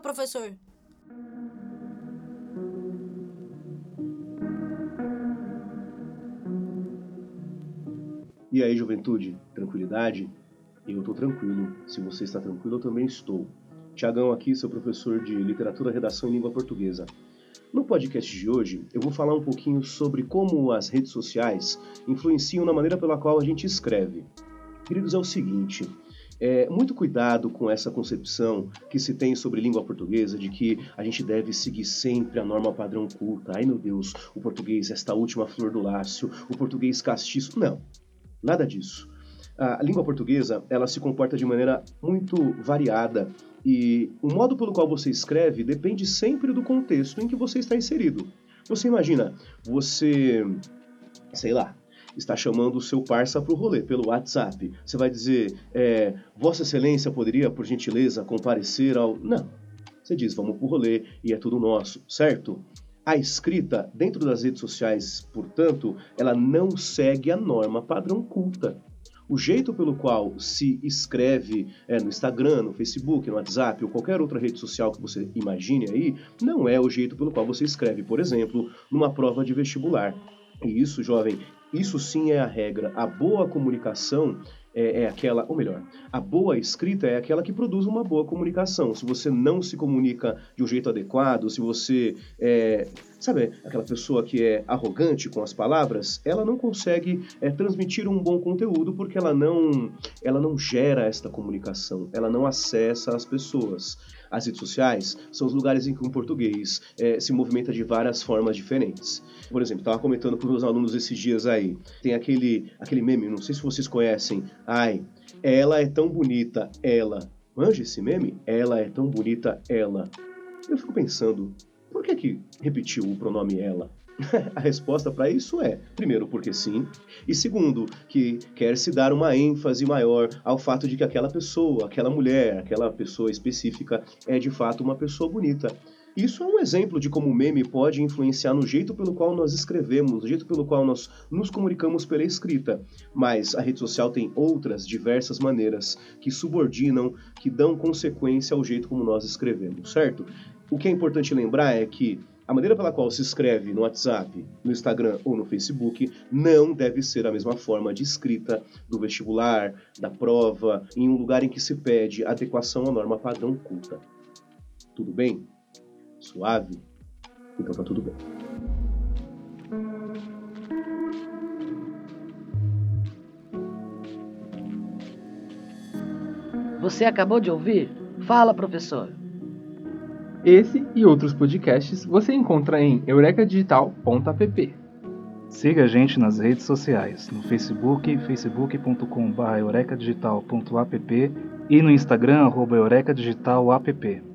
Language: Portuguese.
professor. E aí, juventude? Tranquilidade? Eu estou tranquilo. Se você está tranquilo, eu também estou. Tiagão aqui, seu professor de Literatura, Redação e Língua Portuguesa. No podcast de hoje, eu vou falar um pouquinho sobre como as redes sociais influenciam na maneira pela qual a gente escreve. Queridos, é o seguinte: é, muito cuidado com essa concepção que se tem sobre língua portuguesa de que a gente deve seguir sempre a norma padrão culta. Ai meu Deus, o português, esta última flor do lácio, o português castiço. Não, nada disso. A língua portuguesa ela se comporta de maneira muito variada e o modo pelo qual você escreve depende sempre do contexto em que você está inserido. Você imagina, você, sei lá, está chamando o seu parça para o rolê pelo WhatsApp. Você vai dizer, é, Vossa Excelência poderia, por gentileza, comparecer ao. Não. Você diz, vamos para o rolê e é tudo nosso, certo? A escrita dentro das redes sociais, portanto, ela não segue a norma padrão culta. O jeito pelo qual se escreve é, no Instagram, no Facebook, no WhatsApp ou qualquer outra rede social que você imagine aí, não é o jeito pelo qual você escreve, por exemplo, numa prova de vestibular. E isso, jovem, isso sim é a regra. A boa comunicação é, é, aquela, ou melhor, a boa escrita é aquela que produz uma boa comunicação. Se você não se comunica de um jeito adequado, se você é, sabe, aquela pessoa que é arrogante com as palavras, ela não consegue é, transmitir um bom conteúdo porque ela não, ela não gera esta comunicação, ela não acessa as pessoas. As redes sociais são os lugares em que o português é, se movimenta de várias formas diferentes. Por exemplo, estava comentando com meus alunos esses dias aí, tem aquele, aquele meme, não sei se vocês conhecem, ai, ela é tão bonita, ela. Manja esse meme? Ela é tão bonita, ela. Eu fico pensando, por que que repetiu o pronome ela? a resposta para isso é, primeiro, porque sim, e segundo, que quer se dar uma ênfase maior ao fato de que aquela pessoa, aquela mulher, aquela pessoa específica é de fato uma pessoa bonita. Isso é um exemplo de como o meme pode influenciar no jeito pelo qual nós escrevemos, no jeito pelo qual nós nos comunicamos pela escrita. Mas a rede social tem outras diversas maneiras que subordinam, que dão consequência ao jeito como nós escrevemos, certo? O que é importante lembrar é que a maneira pela qual se escreve no WhatsApp, no Instagram ou no Facebook não deve ser a mesma forma de escrita do vestibular, da prova, em um lugar em que se pede adequação à norma padrão culta. Tudo bem? Suave? Então tá tudo bem. Você acabou de ouvir? Fala, professor. Esse e outros podcasts você encontra em eurecadigital.app. Siga a gente nas redes sociais, no Facebook, facebook.com.br eurecadigital.app e no Instagram, arroba eurecadigital.app.